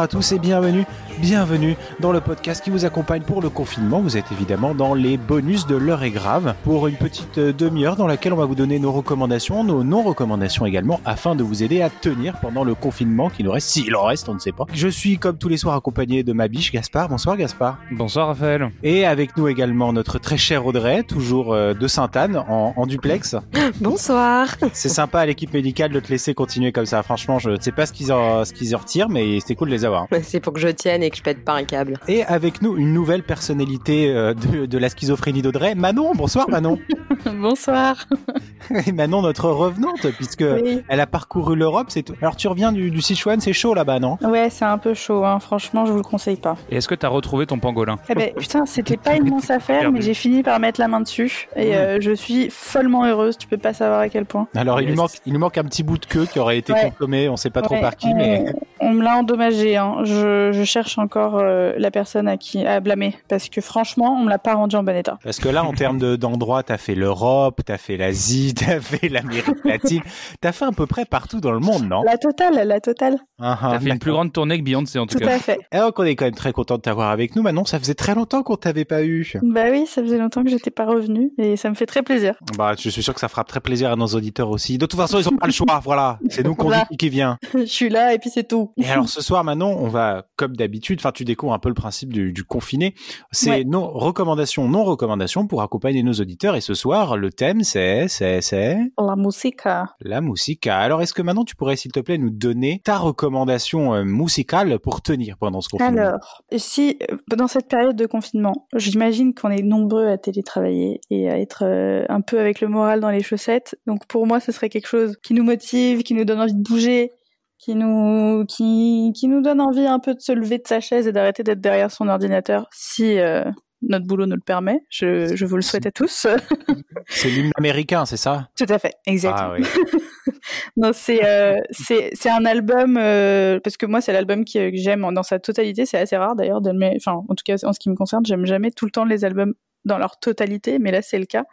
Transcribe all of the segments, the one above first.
à tous et bienvenue, bienvenue dans le podcast qui vous accompagne pour le confinement. Vous êtes évidemment dans les bonus de l'heure est grave pour une petite euh, demi-heure dans laquelle on va vous donner nos recommandations, nos non-recommandations également afin de vous aider à tenir pendant le confinement qui nous reste, s'il en reste, on ne sait pas. Je suis comme tous les soirs accompagné de ma biche Gaspard. Bonsoir Gaspard. Bonsoir Raphaël. Et avec nous également notre très cher Audrey, toujours euh, de Sainte-Anne en, en duplex. Bonsoir. C'est sympa à l'équipe médicale de te laisser continuer comme ça. Franchement, je ne sais pas ce qu'ils en, ce qu'ils en retirent, mais c'est cool de les avoir. C'est pour que je tienne et que je pète pas un câble. Et avec nous, une nouvelle personnalité euh, de, de la schizophrénie d'Audrey, Manon. Bonsoir Manon. Bonsoir. Et Manon, notre revenante, puisque Oui. elle a parcouru l'Europe. C'est. Alors tu reviens du, du Sichuan, c'est chaud là-bas, non? Ouais, c'est un peu chaud, hein. franchement, je vous le conseille pas. Et est-ce que t'as retrouvé ton pangolin? Eh ben, putain, c'était pas une mince affaire, mais j'ai fini par mettre la main dessus et euh, je suis follement heureuse. Tu peux pas savoir à quel point. Alors il Yes. nous manque, il nous manque un petit bout de queue qui aurait été Ouais. consommé, on sait pas trop par qui, on, mais on me l'a endommagé. Hein. Je, je cherche encore euh, la personne à qui à blâmer parce que franchement, on me l'a pas rendu en bon état. parce que là, en termes de- d'endroits, t'as fait l'Europe, t'as fait l'Asie, t'as fait l'Amérique latine, t'as fait à peu près partout dans le monde, non? La totale, la totale. Ah, ah, T'as fait une plus grande tournée que Beyoncé en tout, Tout cas. à fait. Et donc on est quand même très content de t'avoir avec nous. Manon, ça faisait très longtemps qu'on t'avait pas eu. Bah oui, ça faisait longtemps que j'étais pas revenue et ça me fait très plaisir. Bah, je suis sûr que ça fera très plaisir à nos auditeurs aussi. De toute façon, ils ont pas le choix, voilà. C'est nous qu'on Voilà. dit qui vient. je suis là et puis c'est tout. Et alors ce soir, Manon, on va, comme d'habitude, enfin, tu découvres un peu le principe du, du confiné. C'est Ouais. nos recommandations, non recommandations pour accompagner nos auditeurs. Et ce soir, le thème, c'est, c'est, c'est La musique. la musique. Alors, est-ce que maintenant, tu pourrais, s'il te plaît, nous donner ta recommandation euh, musicale pour tenir pendant ce confinement? Alors, si dans cette période de confinement, j'imagine qu'on est nombreux à télétravailler et à être euh, un peu avec le moral dans les chaussettes. Donc pour moi, ce serait quelque chose qui nous motive, qui nous donne envie de bouger, qui nous qui qui nous donne envie un peu de se lever de sa chaise et d'arrêter d'être derrière son ordinateur si euh, notre boulot nous le permet. Je, je vous le souhaite à tous. C'est l'hymne américain, c'est ça? Tout à fait, exactement. Ah oui. Non, c'est euh, c'est c'est un album euh, parce que moi c'est l'album que j'aime dans sa totalité. C'est assez rare d'ailleurs de le enfin en tout cas en ce qui me concerne, j'aime jamais tout le temps les albums dans leur totalité, mais là c'est le cas.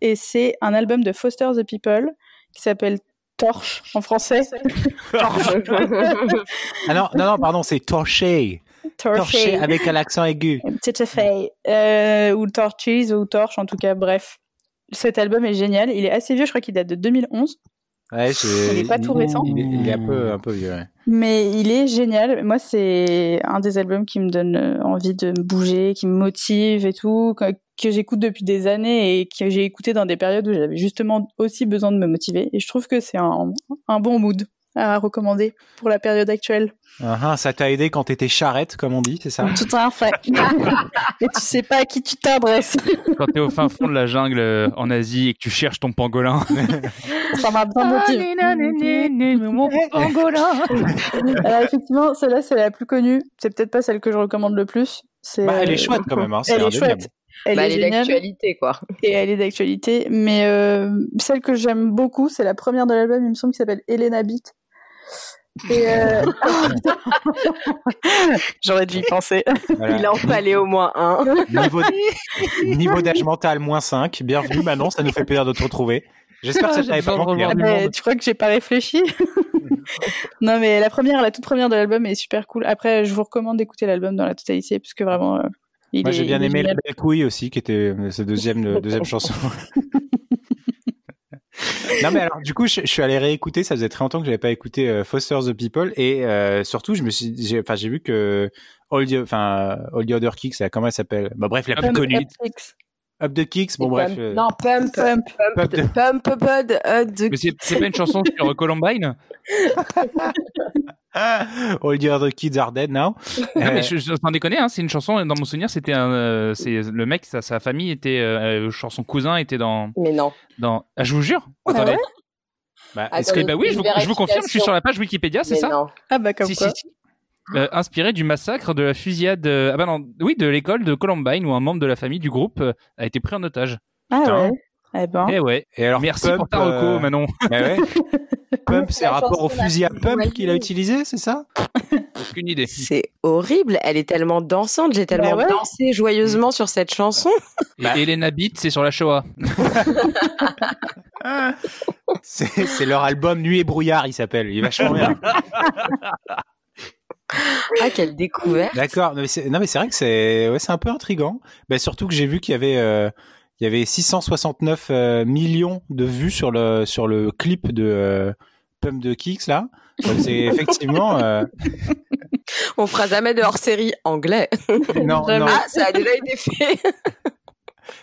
Et c'est un album de Foster the People qui s'appelle Torche en français. Ah non, non, non, pardon, c'est torché. Torché Torche. avec un accent aigu. Tout à fait. Euh, ou Torches ou Torche en tout cas. Bref, cet album est génial. Il est assez vieux, je crois qu'il date de 2011. Ouais, c'est- Il est pas tout récent. Il est, il est un peu, un peu vieux. ouais. Mais il est génial. Moi, c'est un des albums qui me donne euh, envie de me bouger, qui me motive et tout, que, j'écoute depuis des années et que j'ai écouté dans des périodes où j'avais justement aussi besoin de me motiver. Et je trouve que c'est un, un bon mood à recommander pour la période actuelle. Ah, ça t'a aidé quand t'étais charrette, comme on dit, c'est ça? Tout à fait. et tu sais pas à qui tu t'adresses. Quand t'es au fin fond de la jungle euh, en Asie et que tu cherches ton pangolin. Ça m'a bien motivé. Mon pangolin Alors effectivement, celle-là, c'est la plus connue. C'est peut-être pas celle que je recommande le plus. Bah, Elle est chouette quand même. Hein, Elle est chouette. Elle bah, est elle est d'actualité, quoi. et elle est d'actualité. Mais euh, celle que j'aime beaucoup, c'est la première de l'album, il me semble, qui s'appelle Elena Beat. Et euh... J'aurais dû y penser. Voilà. Il en fallait au moins un. Niveau, niveau d'âge mental, moins 5. Bienvenue Manon, ça nous fait plaisir de te retrouver. J'espère que ça t'avait pas de manqué. hein. monde. tu crois que j'ai pas réfléchi? Non, mais la première, la toute première de l'album est super cool. Après, je vous recommande d'écouter l'album dans la totalité, parce que vraiment, euh, Moi j'ai bien aimé la belle couille aussi, qui était euh, sa deuxième, euh, deuxième chanson. non mais alors du coup je, je suis allé réécouter, ça faisait très longtemps que j'avais pas écouté euh, Foster the People et euh, surtout je me suis, j'ai- enfin j'ai vu que All the, enfin All the Other Kicks, là, comment elle s'appelle? Bah bref la plus Pump connue. Up the Kicks, bon bref. pump- euh, Non, pump. Pump. Pump. Pump. Pump. Bud. euh, de- Mais c'est c'est pas une chanson sur Columbine All the Other Kids are dead now. Non, Euh, mais je, je, sans déconner, hein, c'est une chanson, dans mon souvenir, c'était un. euh, c'est le mec, sa, sa famille était. Euh, son cousin était dans. Mais non. dans... Ah, je vous jure Ah Attendez. ouais? Bah, Attends, que ben oui, je vous, je vous confirme, je suis sur la page Wikipédia, c'est ça? non. Ah bah comme Si, quoi. si, si. Euh, inspiré du massacre de la fusillade. euh, Ah bah non, oui, de l'école de Columbine où un membre de la famille du groupe euh, a été pris en otage. Ah Putain. ouais. Eh ben. Eh ouais. Et alors Merci Pump, pour ta reco, euh, Manon. ouais. Pump, c'est rapport au fusil à pump qu'il a utilisé, c'est ça? Aucune idée. C'est horrible. Elle est tellement dansante. J'ai tellement Bah ouais. dansé joyeusement sur cette chanson. Et Bah. Elena Beat, c'est sur la Shoah. C'est c'est leur album Nuit et brouillard, il s'appelle. Il est vachement bien. Ah, quelle découverte. D'accord. Non, mais c'est vrai que c'est ouais, c'est un peu intrigant. Ben, surtout que j'ai vu qu'il y avait euh, il y avait 669 euh, millions de vues sur le sur le clip de euh, Pump de Kicks là. C'est effectivement euh, On fera jamais de hors-série anglais. non non. Ah, ça a déjà été fait.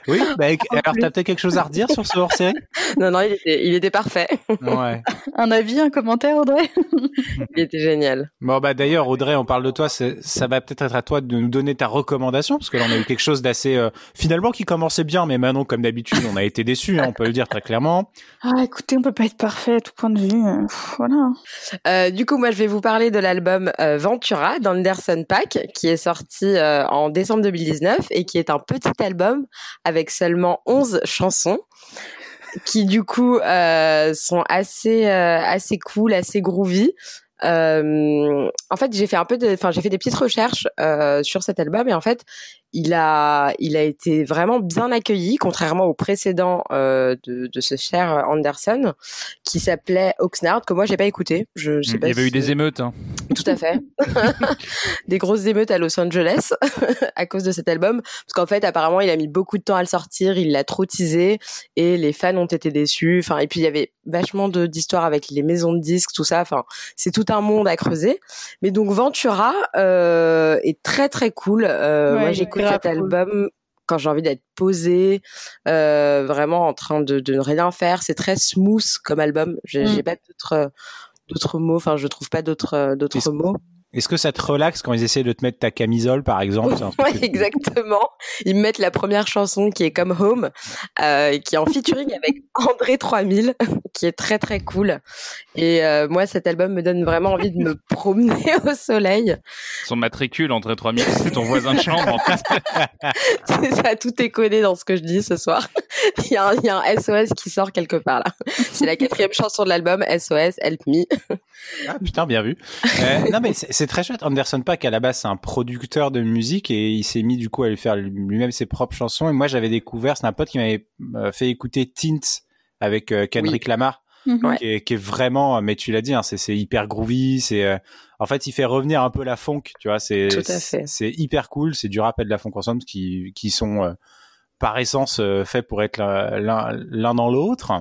Oui, bah, alors t'as peut-être quelque chose à redire sur ce hors-série? Non, non, il était, il était parfait. Ouais. Un avis, un commentaire, Audrey? Il était génial. Bon bah d'ailleurs Audrey, on parle de toi, ça va peut-être être à toi de nous donner ta recommandation parce que là on a eu quelque chose d'assez euh, finalement qui commençait bien, mais maintenant comme d'habitude on a été déçus, hein, on peut le dire très clairement. Ah, écoutez, on peut pas être parfait à tout point de vue. euh, pff, voilà. Euh, du coup, moi, je vais vous parler de l'album euh, Ventura d'Anderson Pack, qui est sorti en décembre 2019 et qui est un petit album avec seulement 11 chansons qui du coup euh, sont assez euh, assez cool, assez groovy. Euh, en fait, j'ai fait un peu enfin, j'ai fait des petites recherches euh, sur cet album et en fait, il a, il a été vraiment bien accueilli, contrairement au précédent euh, de, de ce cher Anderson, qui s'appelait Oxnard, que moi j'ai pas écouté. Je, je sais Il pas y avait si- eu des émeutes. Hein. tout à fait. des grosses émeutes à Los Angeles à cause de cet album. Parce qu'en fait, apparemment, il a mis beaucoup de temps à le sortir, il l'a trop teasé et les fans ont été déçus. Enfin, et puis il y avait vachement de- d'histoires avec les maisons de disques, tout ça. Enfin, c'est tout un monde à creuser. Mais donc Ventura euh, est très très cool. Euh, Ouais, moi, est j'écoute cet album quand j'ai envie d'être posée, euh, vraiment en train de, de ne rien faire. C'est très smooth comme album. J'ai Mm. pas d'autres d'autres mots. Enfin, je trouve pas d'autres mots. Est-ce que ça te relaxe quand ils essaient de te mettre ta camisole par exemple? Exactement. Ils me mettent la première chanson qui est Come Home, euh, qui est en featuring avec André 3000, qui est très très cool. Et euh, moi, cet album me donne vraiment envie de me promener au soleil. Son matricule entre 3000, c'est ton voisin de chambre. En fait. C'est ça, tout est codé dans ce que je dis ce soir. Il y, a un, il y a un SOS qui sort quelque part là. C'est la quatrième chanson de l'album, SOS, Help Me. Ah putain, bien vu. Euh, non mais c'est c'est très chouette. Anderson Paak à la base c'est un producteur de musique et il s'est mis du coup à lui faire lui-même ses propres chansons. Et moi j'avais découvert, c'est un pote qui m'avait euh, fait écouter Tint avec euh, Kendrick Lamar, Mhm. Qui, est, qui est vraiment, mais tu l'as dit, hein, c'est hyper groovy. C'est euh, en fait il fait revenir un peu la funk, tu vois. C'est Tout à fait. c'est hyper cool. C'est du rap et de la funk ensemble qui qui sont euh, par essence euh, faits pour être l'un- dans l'autre.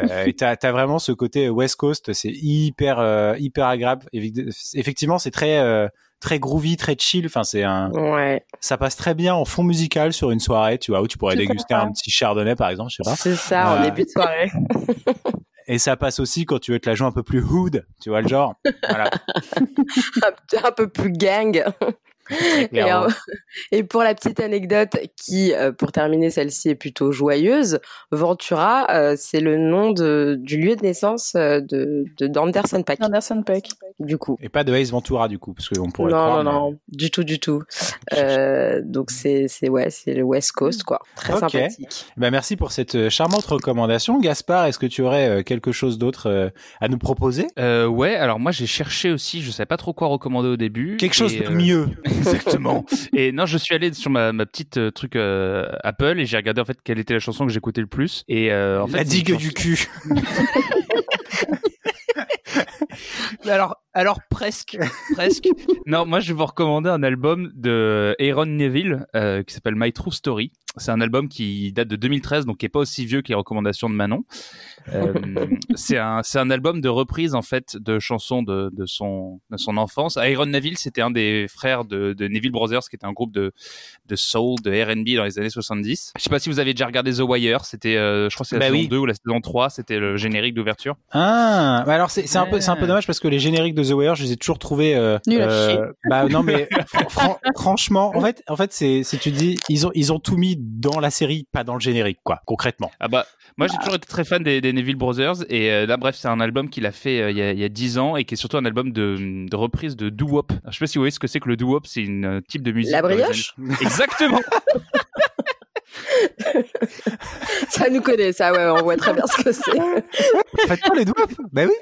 Euh, et t'as as vraiment ce côté West Coast, c'est hyper euh, hyper agréable. Effectivement, c'est très euh, très groovy, très chill. Enfin, c'est un, Ouais, ça passe très bien en fond musical sur une soirée, tu vois, où tu pourrais déguster fait. un petit chardonnay par exemple, je sais pas. c'est ça, en début de soirée. Et ça passe aussi quand tu veux te la jouer un peu plus hood, tu vois le genre. Voilà. un, un peu plus gang. Et, euh, pour la petite anecdote qui, euh, pour terminer, celle-ci est plutôt joyeuse, Ventura, euh, c'est le nom de, du lieu de naissance euh, de de- d'Anderson Paak, Anderson Peck. du coup. Et pas de Ace Ventura du coup, parce qu'on pourrait Non, croire. non, mais- non, du tout, du tout. Euh, donc c'est c'est ouais, c'est le West Coast quoi, très Ok. sympathique. Bah, merci pour cette charmante recommandation. Gaspard, est-ce que tu aurais quelque chose d'autre à nous proposer? Euh, ouais, alors moi j'ai cherché aussi, je savais pas trop quoi recommander au début. Quelque chose et, de euh, mieux. Exactement. et non, je suis allé sur ma, ma petite euh, truc euh, Apple et j'ai regardé en fait quelle était la chanson que j'écoutais le plus. Et euh, en fait, La digue chanson- du cul. Alors, alors presque, presque. Non, moi je vais vous recommander un album de Aaron Neville euh, qui s'appelle My True Story. C'est un album qui date de 2013, donc qui est pas aussi vieux que les recommandations de Manon. Euh, c'est un, c'est un album de reprise en fait de chansons de, de son, de son enfance. Aaron Neville, c'était un des frères de, de Neville Brothers, qui était un groupe de, de soul, de R&B dans les années 70. Je sais pas si vous avez déjà regardé The Wire. C'était, euh, je crois que c'est la Bah saison oui. 2 ou la saison 3. C'était le générique d'ouverture. Ah, bah alors c'est c'est un peu c'est un peu. Dommage parce que les génériques de The Wire, je les ai toujours trouvés euh, Nul à chier. bah non mais fran- fran- franchement, en fait en fait c'est tu dis ils ont ils ont tout mis dans la série, pas dans le générique quoi, concrètement. Ah bah moi j'ai toujours été très fan des, des Neville Brothers et euh, là bref c'est un album qu'il a fait euh, il y a il y a 10 ans et qui est surtout un album de, de reprise de doo wop. Alors, Je sais pas si vous voyez ce que c'est que le doo wop, c'est une euh, type de musique. La brioche? Exactement. Ça nous connaît, ça, ouais, on voit très bien ce que c'est. Faites pas les doigts. Bah oui.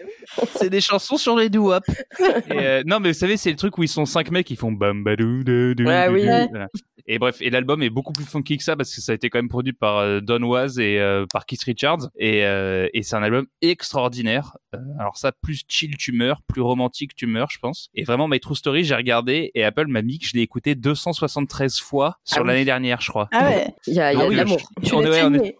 c'est des chansons sur les doo euh, non mais vous savez c'est le truc où ils sont cinq mecs qui font bam badou de Ouais, oui. de- Ouais. voilà. Et bref, et l'album est beaucoup plus funky que ça parce que ça a été quand même produit par euh, Don Was et euh, par Keith Richards et, euh, et c'est un album extraordinaire. Euh, alors ça, plus chill tu meurs, plus romantique tu meurs, je pense. Et vraiment, My True Story, j'ai regardé et Apple m'a mis que je l'ai écouté 273 fois sur Ah oui. l'année dernière, je crois. Ah ouais. Il y a, y a Ah de l'amour. On est- on est- saigné.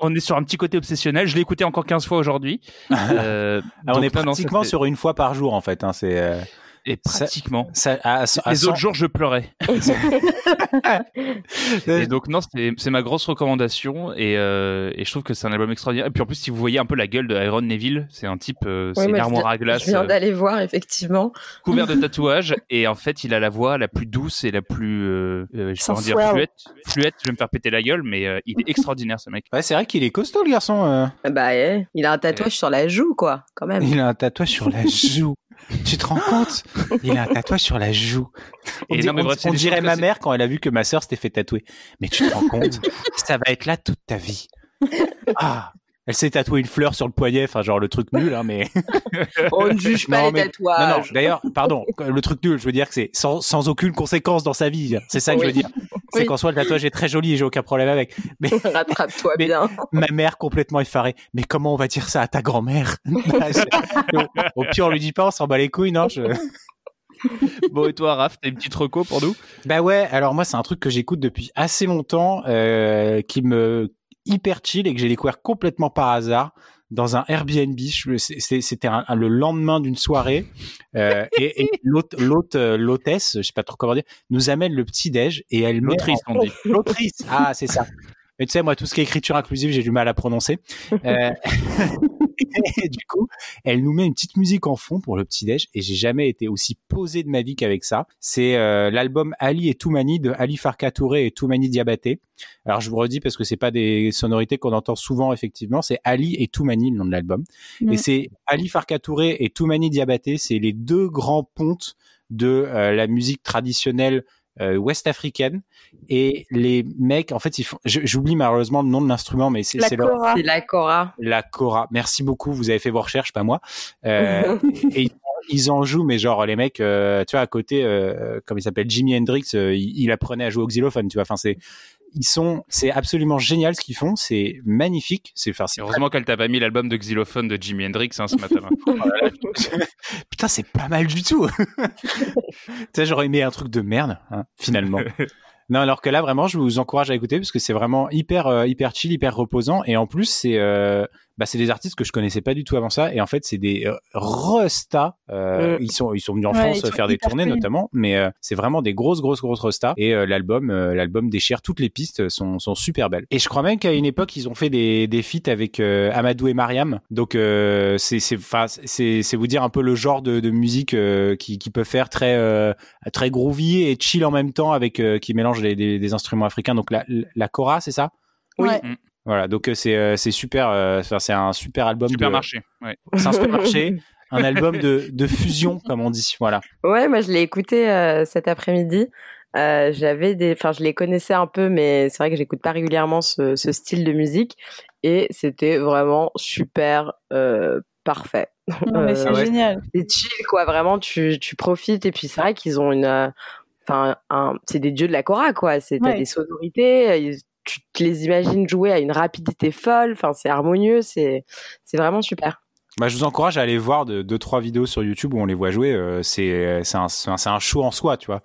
On est sur un petit côté obsessionnel. Je l'ai écouté encore 15 fois aujourd'hui. Euh, Ah, on donc est non, non, ça pratiquement fait- sur une fois par jour en fait. Hein, c'est euh, Et pratiquement. ça, à, à Les autres jours, je pleurais. Et donc non, c'est c'est ma grosse recommandation et, euh, et je trouve que c'est un album extraordinaire. Et puis en plus, si vous voyez un peu la gueule de Iron Neville, c'est un type, euh, Oui, c'est une armoire à glace Je viens euh, d'aller voir, effectivement. couvert de tatouages et en fait, il a la voix la plus douce et la plus, euh, je dire fluette. Fluette, vais me faire péter la gueule, mais euh, il est extraordinaire ce mec. Ouais, c'est vrai qu'il est costaud le garçon. euh. Bah, eh, il a un tatouage sur la joue, quoi, quand même. Il a un tatouage sur la joue. Tu te rends compte? Il a un tatouage sur la joue. On, Et non, mais on- on dirait ma mère quand elle a vu que ma sœur s'était fait tatouer. Mais tu te rends compte? Ça va être là toute ta vie. Ah elle s'est tatouée une fleur sur le poignet, enfin genre le truc nul, hein, mais On ne juge pas Non, les mais- non, non. tatouages. D'ailleurs, pardon, le truc nul, je veux dire que c'est sans, sans aucune conséquence dans sa vie. C'est ça que je veux dire. C'est Oui. qu'en soi le tatouage est très joli et j'ai aucun problème avec. Mais Rattrape-toi Mais- bien. ma mère complètement effarée. Mais comment on va dire ça à ta grand-mère? Au pire, on lui dit pas, on s'en bat les couilles, non je- Bon et toi, Raph, t'as une petite reco pour nous? Bah ouais, alors moi c'est un truc que j'écoute depuis assez longtemps, euh, qui me hyper chill et que j'ai découvert complètement par hasard dans un Airbnb. C'était le lendemain d'une soirée euh, et, et l'hôte, euh, l'hôtesse, je sais pas trop comment dire, nous amène le petit déj et elle L'autrice. L'autrice, ah c'est ça. Mais tu sais, moi, tout ce qui est écriture inclusive, j'ai du mal à prononcer. Euh, et du coup, elle nous met une petite musique en fond pour le petit-déj et j'ai jamais été aussi posé de ma vie qu'avec ça. C'est euh, l'album Ali et Toumani de Ali Farka Touré et Toumani Diabaté. Alors, je vous redis parce que c'est pas des sonorités qu'on entend souvent, effectivement. C'est Ali et Toumani, le nom de l'album. Et c'est Ali Farka Touré et Toumani Diabaté. C'est les deux grands pontes de euh, la musique traditionnelle euh, ouest africaine et les mecs en fait ils font j'oublie malheureusement le nom de l'instrument mais c'est La c'est leur- la Cora. la Cora. Merci beaucoup, vous avez fait vos recherches, pas moi. Euh, et ils, ils en jouent, mais genre les mecs, euh, tu vois, à côté, euh, comme il s'appelle Jimi Hendrix, euh, il, il apprenait à jouer au xylophone, tu vois. Enfin, c'est, ils sont, c'est absolument génial ce qu'ils font, c'est magnifique. C'est, enfin, Heureusement qu'elle t'a pas mis l'album de xylophone de Jimi Hendrix hein, ce matin. Putain, c'est pas mal du tout. tu sais, j'aurais aimé un truc de merde, hein, finalement. Non, alors que là, vraiment, je vous encourage à écouter parce que c'est vraiment hyper, euh, hyper chill, hyper reposant. Et en plus, c'est, euh, bah, c'est des artistes que je connaissais pas du tout avant ça. Et en fait, c'est des euh, restas. Euh, Mm. Ils sont, ils sont venus en Ouais, France sont faire des tournées notamment, mais euh, c'est vraiment des grosses, grosses, grosses restas. Et euh, l'album, euh, l'album déchire. Toutes les pistes sont, sont super belles. Et je crois même qu'à une époque, ils ont fait des, des feats avec euh, Amadou et Mariam. Donc, euh, c'est, c'est, enfin, c'est, c'est vous dire un peu le genre de, de musique euh, qui, qui peut faire très, euh, très groovy et chill en même temps avec euh, qui mélange les- des, des instruments africains. Donc la, la kora, c'est ça? Oui. Ouais. Voilà. Donc euh, c'est euh, c'est super. euh, c'est un super album. de- Supermarché. Ouais. C'est un supermarché. un album de, de fusion, comme on dit. Voilà. Ouais, moi je l'ai écouté euh, cet après-midi. Euh, j'avais des, enfin je les connaissais un peu, mais c'est vrai que j'écoute pas régulièrement ce, ce style de musique et c'était vraiment super euh, parfait. Non, mais c'est Euh, génial. C'est chill quoi, vraiment tu, tu profites et puis c'est vrai qu'ils ont une, euh, enfin un, c'est des dieux de la cora quoi. C'est t'as des sonorités, euh, ils- tu te les imagines jouer à une rapidité folle. Enfin c'est harmonieux, c'est c'est vraiment super. Bah, je vous encourage à aller voir de, deux trois vidéos sur YouTube où on les voit jouer. euh, c'est c'est un, c'est un, show en soi, tu vois.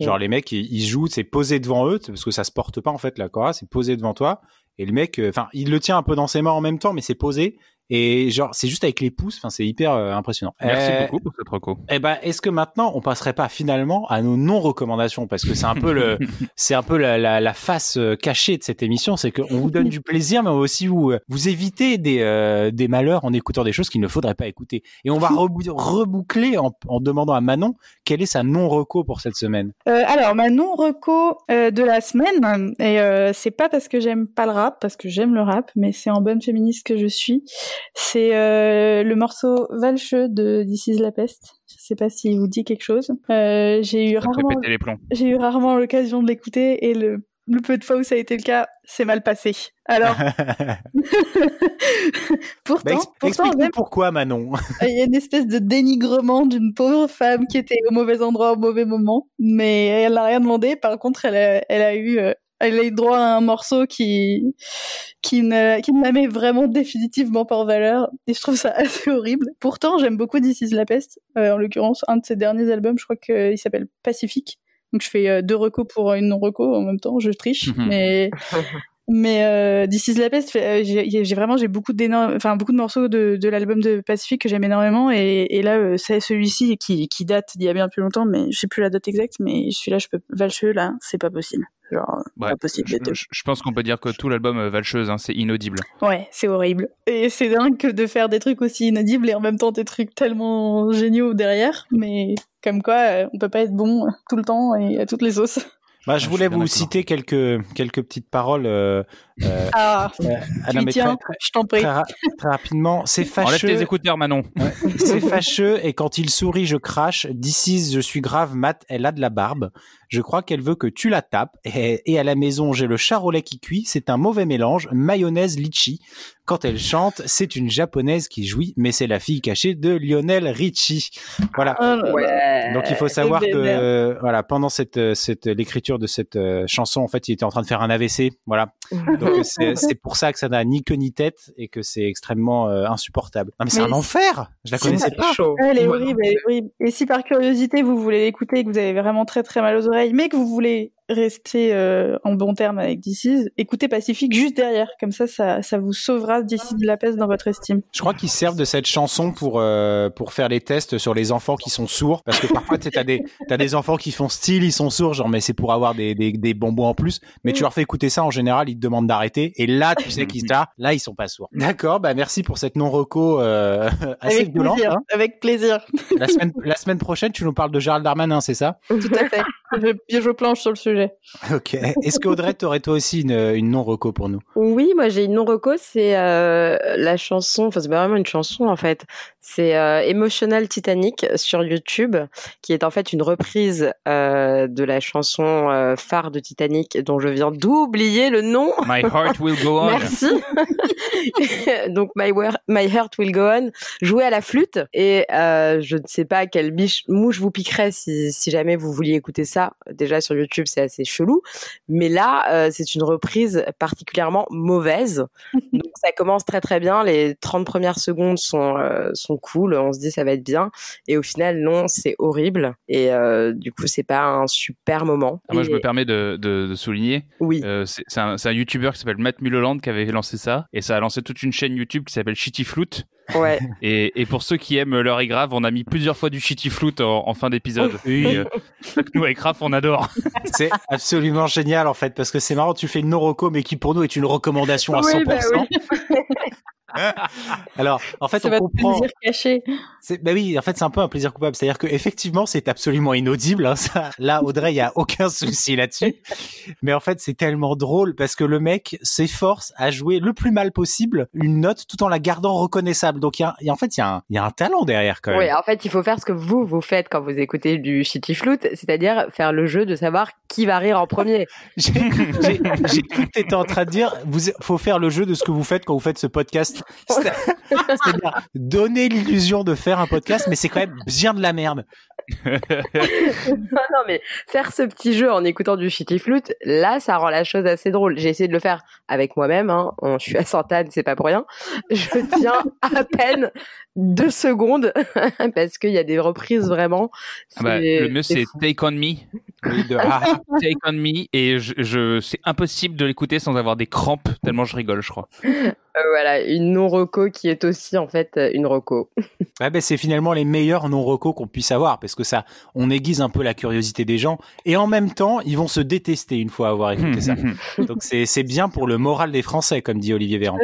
Genre les mecs ils, ils jouent, c'est posé devant eux parce que ça se porte pas en fait la Cora, c'est posé devant toi et le mec, euh, enfin il le tient un peu dans ses mains en même temps, mais c'est posé et genre c'est juste avec les pouces. Enfin c'est hyper euh, impressionnant. Merci Euh, beaucoup pour cette reco. Eh ben, est-ce que maintenant on passerait pas finalement à nos non recommandations parce que c'est un peu le, c'est un peu la, la, la face euh, cachée de cette émission, c'est qu'on vous donne du plaisir, mais on va aussi vous vous éviter des euh, des malheurs en écoutant des choses qu'il ne faudrait pas écouter. Et on va rebou- reboucler en, en demandant à Manon quelle est sa non reco pour cette semaine. Euh, alors, ma non reco euh, de la semaine, et euh, c'est pas parce que j'aime pas le rap, parce que j'aime le rap, mais c'est en bonne féministe que je suis. C'est euh, le morceau Valcheux de This is la peste. Je sais pas s'il vous dit quelque chose. Euh, j'ai eu rarement, eu rarement l'occasion de l'écouter et le, le peu de fois où ça a été le cas, c'est mal passé. Alors, pourtant, Bah, pourtant, même pourquoi Manon. il y a une espèce de dénigrement d'une pauvre femme qui était au mauvais endroit au mauvais moment, mais elle n'a rien demandé. Par contre, elle a, elle a eu euh, elle a eu droit à un morceau qui qui ne qui ne la met vraiment définitivement pas en valeur et je trouve ça assez horrible. Pourtant, j'aime beaucoup This is la peste. Euh, en l'occurrence, un de ses derniers albums, je crois qu'il s'appelle Pacifique. Donc je fais euh, deux recos pour une non reco en même temps, je triche, mais mais euh, This is la peste, euh, j'ai vraiment j'ai beaucoup d'énormes, enfin beaucoup de morceaux de, de l'album de Pacifique que j'aime énormément et, et là euh, c'est celui-ci qui qui date d'il y a bien plus longtemps, mais je sais plus la date exacte, mais celui-là je peux Valcheux là, c'est pas possible, genre Ouais, pas possible. Je, les deux. je- je pense qu'on peut dire que tout l'album euh, Valcheuse, hein, c'est inaudible. Ouais, c'est horrible. Et c'est dingue que de faire des trucs aussi inaudibles et en même temps des trucs tellement géniaux derrière. Mais comme quoi, euh, on peut pas être bon tout le temps et à toutes les sauces. Bah, Ah, je je voulais vous citer quelques, quelques petites paroles. Euh, euh, Ah, euh, tiens, très, je t'en prie. très ra- très rapidement, c'est Enlève fâcheux. tes écouteurs, Manon. C'est fâcheux et quand il sourit, je crache. D'ici, je suis grave mat, elle a de la barbe. Je crois qu'elle veut que tu la tapes. Et, et à la maison, j'ai le charolais qui cuit. C'est un mauvais mélange. Mayonnaise litchi. Quand elle chante, c'est une japonaise qui jouit, mais c'est la fille cachée de Lionel Richie. Voilà. Oh. Ouais. Donc il faut savoir et que vénère. euh, voilà pendant cette, euh, cette l'écriture de cette euh, chanson en fait il était en train de faire un AVC voilà donc euh, c'est c'est pour ça que ça n'a ni queue ni tête et que c'est extrêmement euh, insupportable non mais c'est Mais un enfer je la c'est connaissais pas chaud. Elle est horrible, elle est horrible. Et si par curiosité vous voulez l'écouter, que vous avez vraiment très très mal aux oreilles, mais que vous voulez rester euh, en bon terme avec DC's, écoutez Pacifique juste derrière. Comme ça, ça, ça vous sauvera d'ici de la peste dans votre estime. je crois qu'ils servent de cette chanson pour euh, pour faire les tests sur les enfants qui sont sourds parce que parfois t'as des t'as des enfants qui font style ils sont sourds genre mais c'est pour avoir des, des des bonbons en plus mais tu leur fais écouter ça en général ils te demandent d'arrêter et là tu sais qu'ils là là ils sont pas sourds d'accord bah merci pour cette non reco euh, assez avec violente plaisir. hein. Avec plaisir. La semaine, la semaine prochaine, tu nous parles de Gérald Darmanin, c'est ça? Tout à fait. je, je planche sur le sujet. Ok. Est-ce qu'Audrey, t'aurais toi aussi une, une non-reco pour nous? Oui, moi j'ai une non-reco, c'est euh, la chanson, enfin c'est pas vraiment une chanson en fait, c'est euh, Emotional Titanic sur YouTube, qui est en fait une reprise euh, de la chanson euh, phare de Titanic dont je viens d'oublier le nom. My heart will go on. Merci. Donc My, Heart Will Go On, joué à la flûte. Et euh, je ne sais pas quelle biche mouche vous piquerait si, si jamais vous vouliez écouter ça. Déjà sur YouTube, c'est assez chelou. Mais là, euh, c'est une reprise particulièrement mauvaise. Donc ça commence très très bien. Les 30 premières secondes sont, euh, sont cool. On se dit ça va être bien. Et au final, non, c'est horrible. Et euh, du coup, c'est pas un super moment. Ah, moi, je me permets de, de, de souligner, Oui. euh, c'est c'est un, c'est un YouTuber qui s'appelle Matt Mulholland qui avait lancé ça, et ça a lancé toute une chaîne YouTube qui s'appelle Shitty Flute. Ouais. Et, et pour ceux qui aiment l'heure est grave, on a mis plusieurs fois du Shitty Flute en, en fin d'épisode. Oui. Euh, nous avec Raph, on adore. C'est absolument génial en fait, parce que c'est marrant, tu fais une non-reco, mais qui pour nous est une recommandation à Oui, 100%. bah oui. Alors, en fait, C'est on votre comprend. plaisir caché. c'est- Bah oui, en fait, c'est un peu un plaisir coupable. C'est-à-dire que effectivement, c'est absolument inaudible. hein, ça. Là, Audrey, il y a aucun souci là-dessus. Mais en fait, c'est tellement drôle parce que le mec s'efforce à jouer le plus mal possible une note tout en la gardant reconnaissable. Donc, il y a, il y a- en fait, il y, a un- il y a un talent derrière quand même. Oui, en fait, il faut faire ce que vous, vous faites quand vous écoutez du shitty flute, c'est-à-dire faire le jeu de savoir qui va rire en premier. J'ai j'ai- j'ai cru que t'étais en train de dire, vous, faut faire le jeu de ce que vous faites quand vous faites ce podcast. C'est- C'est-à-dire donner l'illusion de faire un podcast, mais c'est quand même bien de la merde. non, non, mais faire ce petit jeu en écoutant du shitty flute, là, ça rend la chose assez drôle. J'ai essayé de le faire avec moi-même, hein. Je suis à Sainte-Anne, c'est pas pour rien. Je tiens à peine deux secondes, parce qu'il y a des reprises vraiment. Ah bah, C'est- le mieux, c'est. Take On Me. De- ah, Take On Me. Et je, je, c'est impossible de l'écouter sans avoir des crampes, tellement je rigole, je crois. Euh, voilà, une non-reco qui est aussi, en fait, euh, une reco. ouais, ben, c'est finalement les meilleurs non-recos qu'on puisse avoir, parce que ça, on aiguise un peu la curiosité des gens, et en même temps, ils vont se détester une fois avoir écouté ça. Donc c'est c'est bien pour le moral des Français, comme dit Olivier Véran.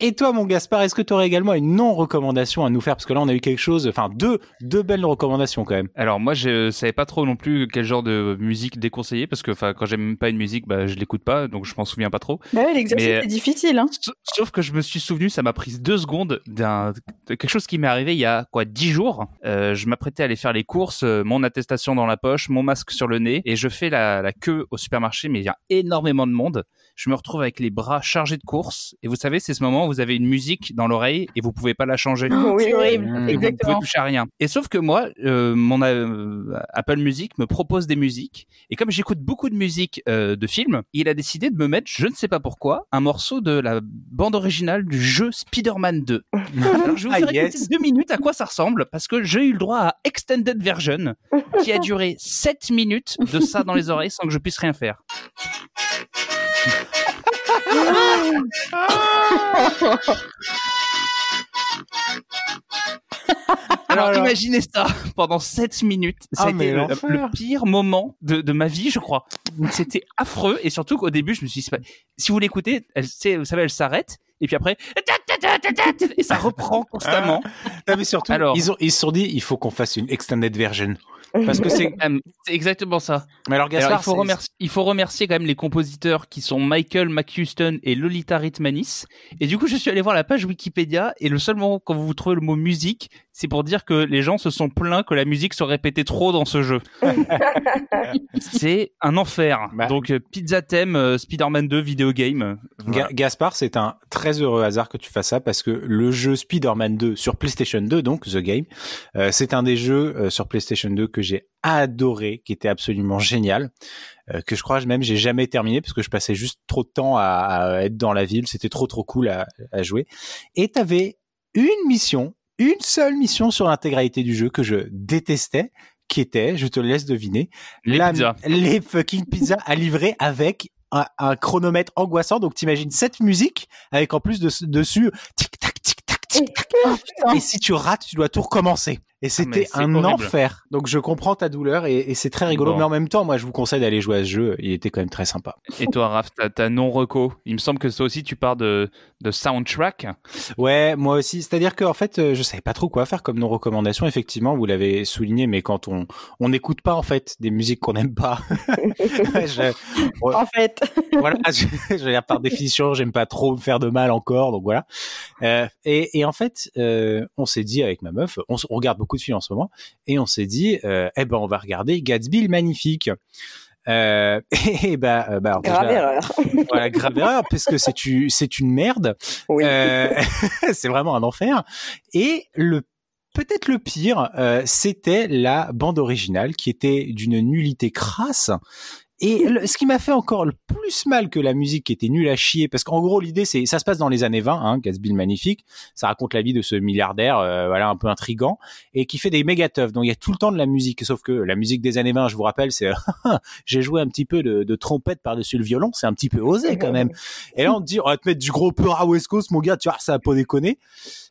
Et toi, mon Gaspard, est-ce que tu aurais également une non-recommandation à nous faire? Parce que là, on a eu quelque chose, enfin deux, deux belles recommandations quand même. Alors moi je savais pas trop non plus quel genre de musique déconseiller parce que enfin quand j'aime pas une musique bah je l'écoute pas donc je m'en souviens pas trop. Bah ouais, l'exercice Mais- est difficile, hein. Sa- Sauf que je me suis souvenu, ça m'a pris deux secondes d'un quelque chose qui m'est arrivé il y a quoi dix jours. Euh, je m'apprêtais à aller faire les courses, euh, mon attestation dans la poche, mon masque sur le nez, et je fais la, la queue au supermarché, mais il y a énormément de monde. Je me retrouve avec les bras chargés de courses, et vous savez, c'est ce moment où vous avez une musique dans l'oreille et vous pouvez pas la changer. Oui, c'est horrible. Mmh. Et vous ne pouvez Exactement. toucher à rien. Et sauf que moi, euh, mon euh, Apple Music me propose des musiques musique. Et comme j'écoute beaucoup de musique euh, de films, il a décidé de me mettre, je ne sais pas pourquoi, un morceau de la bande originale du jeu Spider-Man 2. Alors je vais vous Ah, faire yes. écouter deux minutes à quoi ça ressemble, parce que j'ai eu le droit à Extended Version, qui a duré 7 minutes de ça dans les oreilles sans que je puisse rien faire. Alors Voilà. imaginez ça pendant 7 minutes. Ah, C'était mais le, pire moment de, de ma vie, je crois. C'était affreux et surtout qu'au début, je me suis dit, si vous l'écoutez, elle, vous savez, elle s'arrête et puis après, et ça reprend constamment. Non, mais surtout, Alors. ils, ont, ils se sont dit, il faut qu'on fasse une extended version. Parce que c'est. Euh, C'est exactement ça. Mais alors, il, faut remercier, il faut remercier quand même les compositeurs qui sont Michael McHuston et Lolita Ritmanis. Et du coup, je suis allé voir la page Wikipédia et le seul moment quand vous trouvez le mot musique, c'est pour dire que les gens se sont plaints que la musique soit répétée trop dans ce jeu. c'est un enfer. Bah. Donc, euh, Pizza Theme, euh, Spider-Man 2, vidéo game. voilà. Ga- Gaspard, c'est un très heureux hasard que tu fasses ça parce que le jeu Spider-Man 2 sur PlayStation 2, donc The Game, euh, c'est un des jeux euh, sur PlayStation 2 que j'ai adoré, qui était absolument génial, euh, que je crois même j'ai jamais terminé parce que je passais juste trop de temps à, à être dans la ville, c'était trop trop cool à, à jouer. Et t'avais une mission, une seule mission sur l'intégralité du jeu que je détestais, qui était, je te laisse deviner, Les la- pizzas. les fucking pizzas à livrer avec un, un chronomètre angoissant. Donc t'imagines cette musique avec en plus de, dessus tic tac tic tac tic tac. Et si tu rates, tu dois tout recommencer. Et c'était c'est un horrible. enfer. Donc je comprends ta douleur et, et c'est très rigolo. Bon. Mais en même temps, moi je vous conseille d'aller jouer à ce jeu. Il était quand même très sympa. Et toi, Raph, t'as non-reco. Il me semble que toi aussi, tu pars de, de soundtrack. Ouais, moi aussi. C'est-à-dire qu'en fait, euh, je savais pas trop quoi faire comme non recommandation. Effectivement, vous l'avez souligné, mais quand on on n'écoute pas en fait des musiques qu'on n'aime pas. Je- Ouais. En fait. voilà, je, je veux dire, par définition, j'aime pas trop me faire de mal encore, donc voilà. Euh, et, et en fait, euh, on s'est dit avec ma meuf, on regarde beaucoup de films en ce moment, et on s'est dit, euh, eh ben, on va regarder Gatsby le magnifique. Euh, et bah, euh, bah, Grave déjà, erreur. voilà, grave erreur, parce que c'est une merde. Oui. Euh, c'est vraiment un enfer. Et le peut-être le pire, euh, c'était la bande originale qui était d'une nullité crasse. Et le- ce qui m'a fait encore le plus mal que la musique qui était nulle à chier, parce qu'en gros l'idée c'est, ça se passe dans les années 20, hein, Gatsby magnifique, ça raconte la vie de ce milliardaire, euh, voilà un peu intrigant, et qui fait des méga teufs. Donc il y a tout le temps de la musique, sauf que la musique des années 20, je vous rappelle, c'est j'ai joué un petit peu de, de trompette par-dessus le violon, c'est un petit peu osé quand même. Et là on te dit on va te mettre du gros peur à West Coast, mon gars, tu vois ça a pas déconné.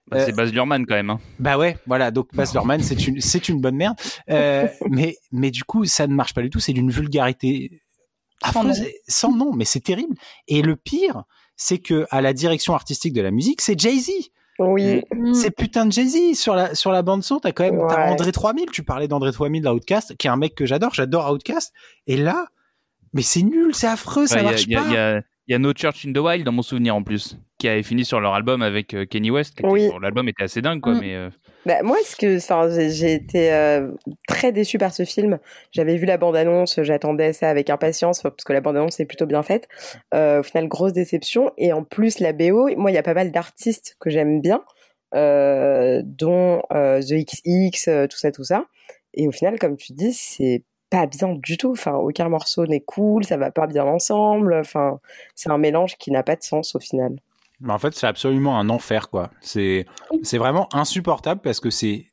Bah, Euh, c'est Baz Luhrmann quand même. hein. Bah ouais, voilà. Donc Baz Luhrmann, c'est une, c'est une bonne merde. Euh, mais, mais du coup, ça ne marche pas du tout. C'est d'une vulgarité Sans affreuse, nom. sans nom. Mais c'est terrible. Et le pire, c'est que à la direction artistique de la musique, c'est Jay Z. Oui. C'est putain de Jay Z sur la sur la bande son. T'as quand même. André 3000. Tu parlais d'André 3000 d'Outcast, qui est un mec que j'adore. J'adore Outcast. Et là, mais c'est nul, c'est affreux, ça Ouais, Il y a- marche il y, a- pas. il y a- il y a No Church in the Wild dans mon souvenir en plus, qui avait fini sur leur album avec euh, Kenny West. qui Oui. L'album était assez dingue, quoi, Mm. mais euh, Bah, moi, ce que, j'ai- été euh, très déçue par ce film. J'avais vu la bande-annonce, j'attendais ça avec impatience parce que la bande-annonce est plutôt bien faite. Euh, au final, grosse déception. Et en plus, la BO, moi, il y a pas mal d'artistes que j'aime bien, dont The XX, tout ça, tout ça. Et au final, comme tu dis, c'est pas bien du tout. Enfin, aucun morceau n'est cool, ça va pas bien ensemble. Enfin, c'est un mélange qui n'a pas de sens au final. Mais en fait, c'est absolument un enfer, quoi. C'est, c'est vraiment insupportable parce que c'est,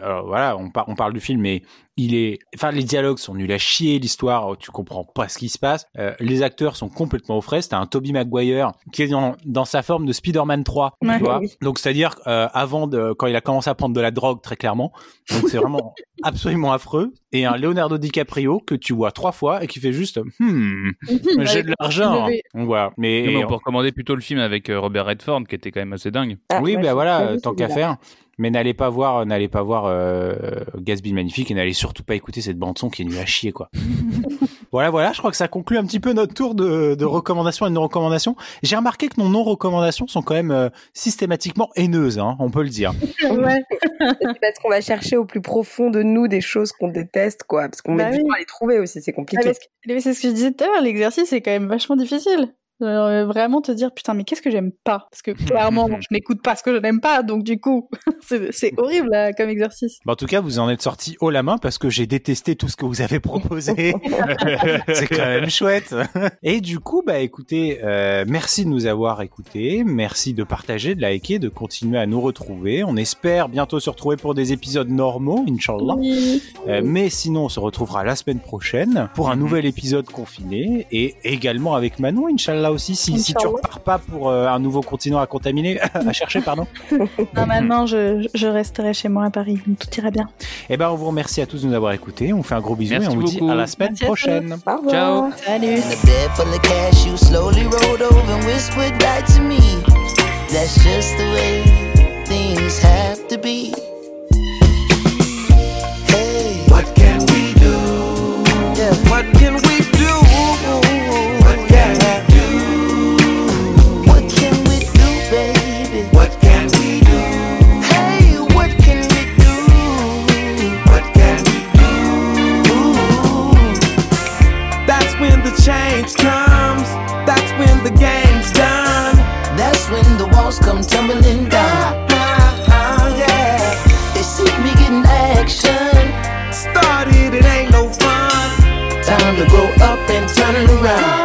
alors voilà, on, par- on parle du film, mais il est, enfin, les dialogues sont nuls à chier, l'histoire, tu comprends pas ce qui se passe. Euh, les acteurs sont complètement aux fraises. T'as un Toby Maguire qui est dans, dans sa forme de Spider-Man 3, Ouais. tu vois. Oui. Donc, c'est-à-dire, euh, avant de, quand il a commencé à prendre de la drogue, très clairement. Donc, c'est vraiment absolument affreux. Et un Leonardo DiCaprio que tu vois trois fois et qui fait juste, hmm, j'ai de l'argent. Donc, voilà. Mais, non, mais on peut recommander plutôt le film avec euh, Robert Redford, qui était quand même assez dingue. Ah, oui, ben voilà, tant qu'à faire. Mais n'allez pas voir, n'allez pas voir euh, Gatsby le magnifique et n'allez surtout pas écouter cette bande son qui est nulle à chier quoi. voilà, voilà, je crois que ça conclut un petit peu notre tour de, de recommandations et de non-recommandations. J'ai remarqué que nos non-recommandations sont quand même euh, systématiquement haineuses, hein, on peut le dire. Ouais. C'est parce qu'on va chercher au plus profond de nous des choses qu'on déteste, quoi. Parce qu'on Bah met du temps à les trouver aussi, c'est Ah, compliqué. c'est ce que je disais tout à l'heure, l'exercice est quand même vachement difficile. Euh, vraiment te dire putain mais qu'est-ce que j'aime pas? Parce que clairement je n'écoute pas ce que je n'aime pas donc du coup c'est horrible là, comme exercice Bah, en tout cas, vous en êtes sorti haut la main parce que j'ai détesté tout ce que vous avez proposé. c'est quand même chouette. Et du coup, bah écoutez, euh, merci de nous avoir écoutés, merci de partager, de liker, de continuer à nous retrouver. On espère bientôt se retrouver pour des épisodes normaux, Inch'Allah. Oui. Euh, mais sinon, on se retrouvera la semaine prochaine pour un nouvel épisode confiné et également avec Manon, Inch'Allah aussi, si, si tu repars pas pour euh, un nouveau continent à contaminer, à chercher, pardon. Non, maintenant je, je resterai chez moi à Paris tout ira bien Eh ben, on vous remercie à tous de nous avoir écoutés. On fait un gros bisou Merci et on vous dit à la semaine Merci prochaine. Au revoir. Ciao. salut. That's just the way things have to be. Grow up and turn around.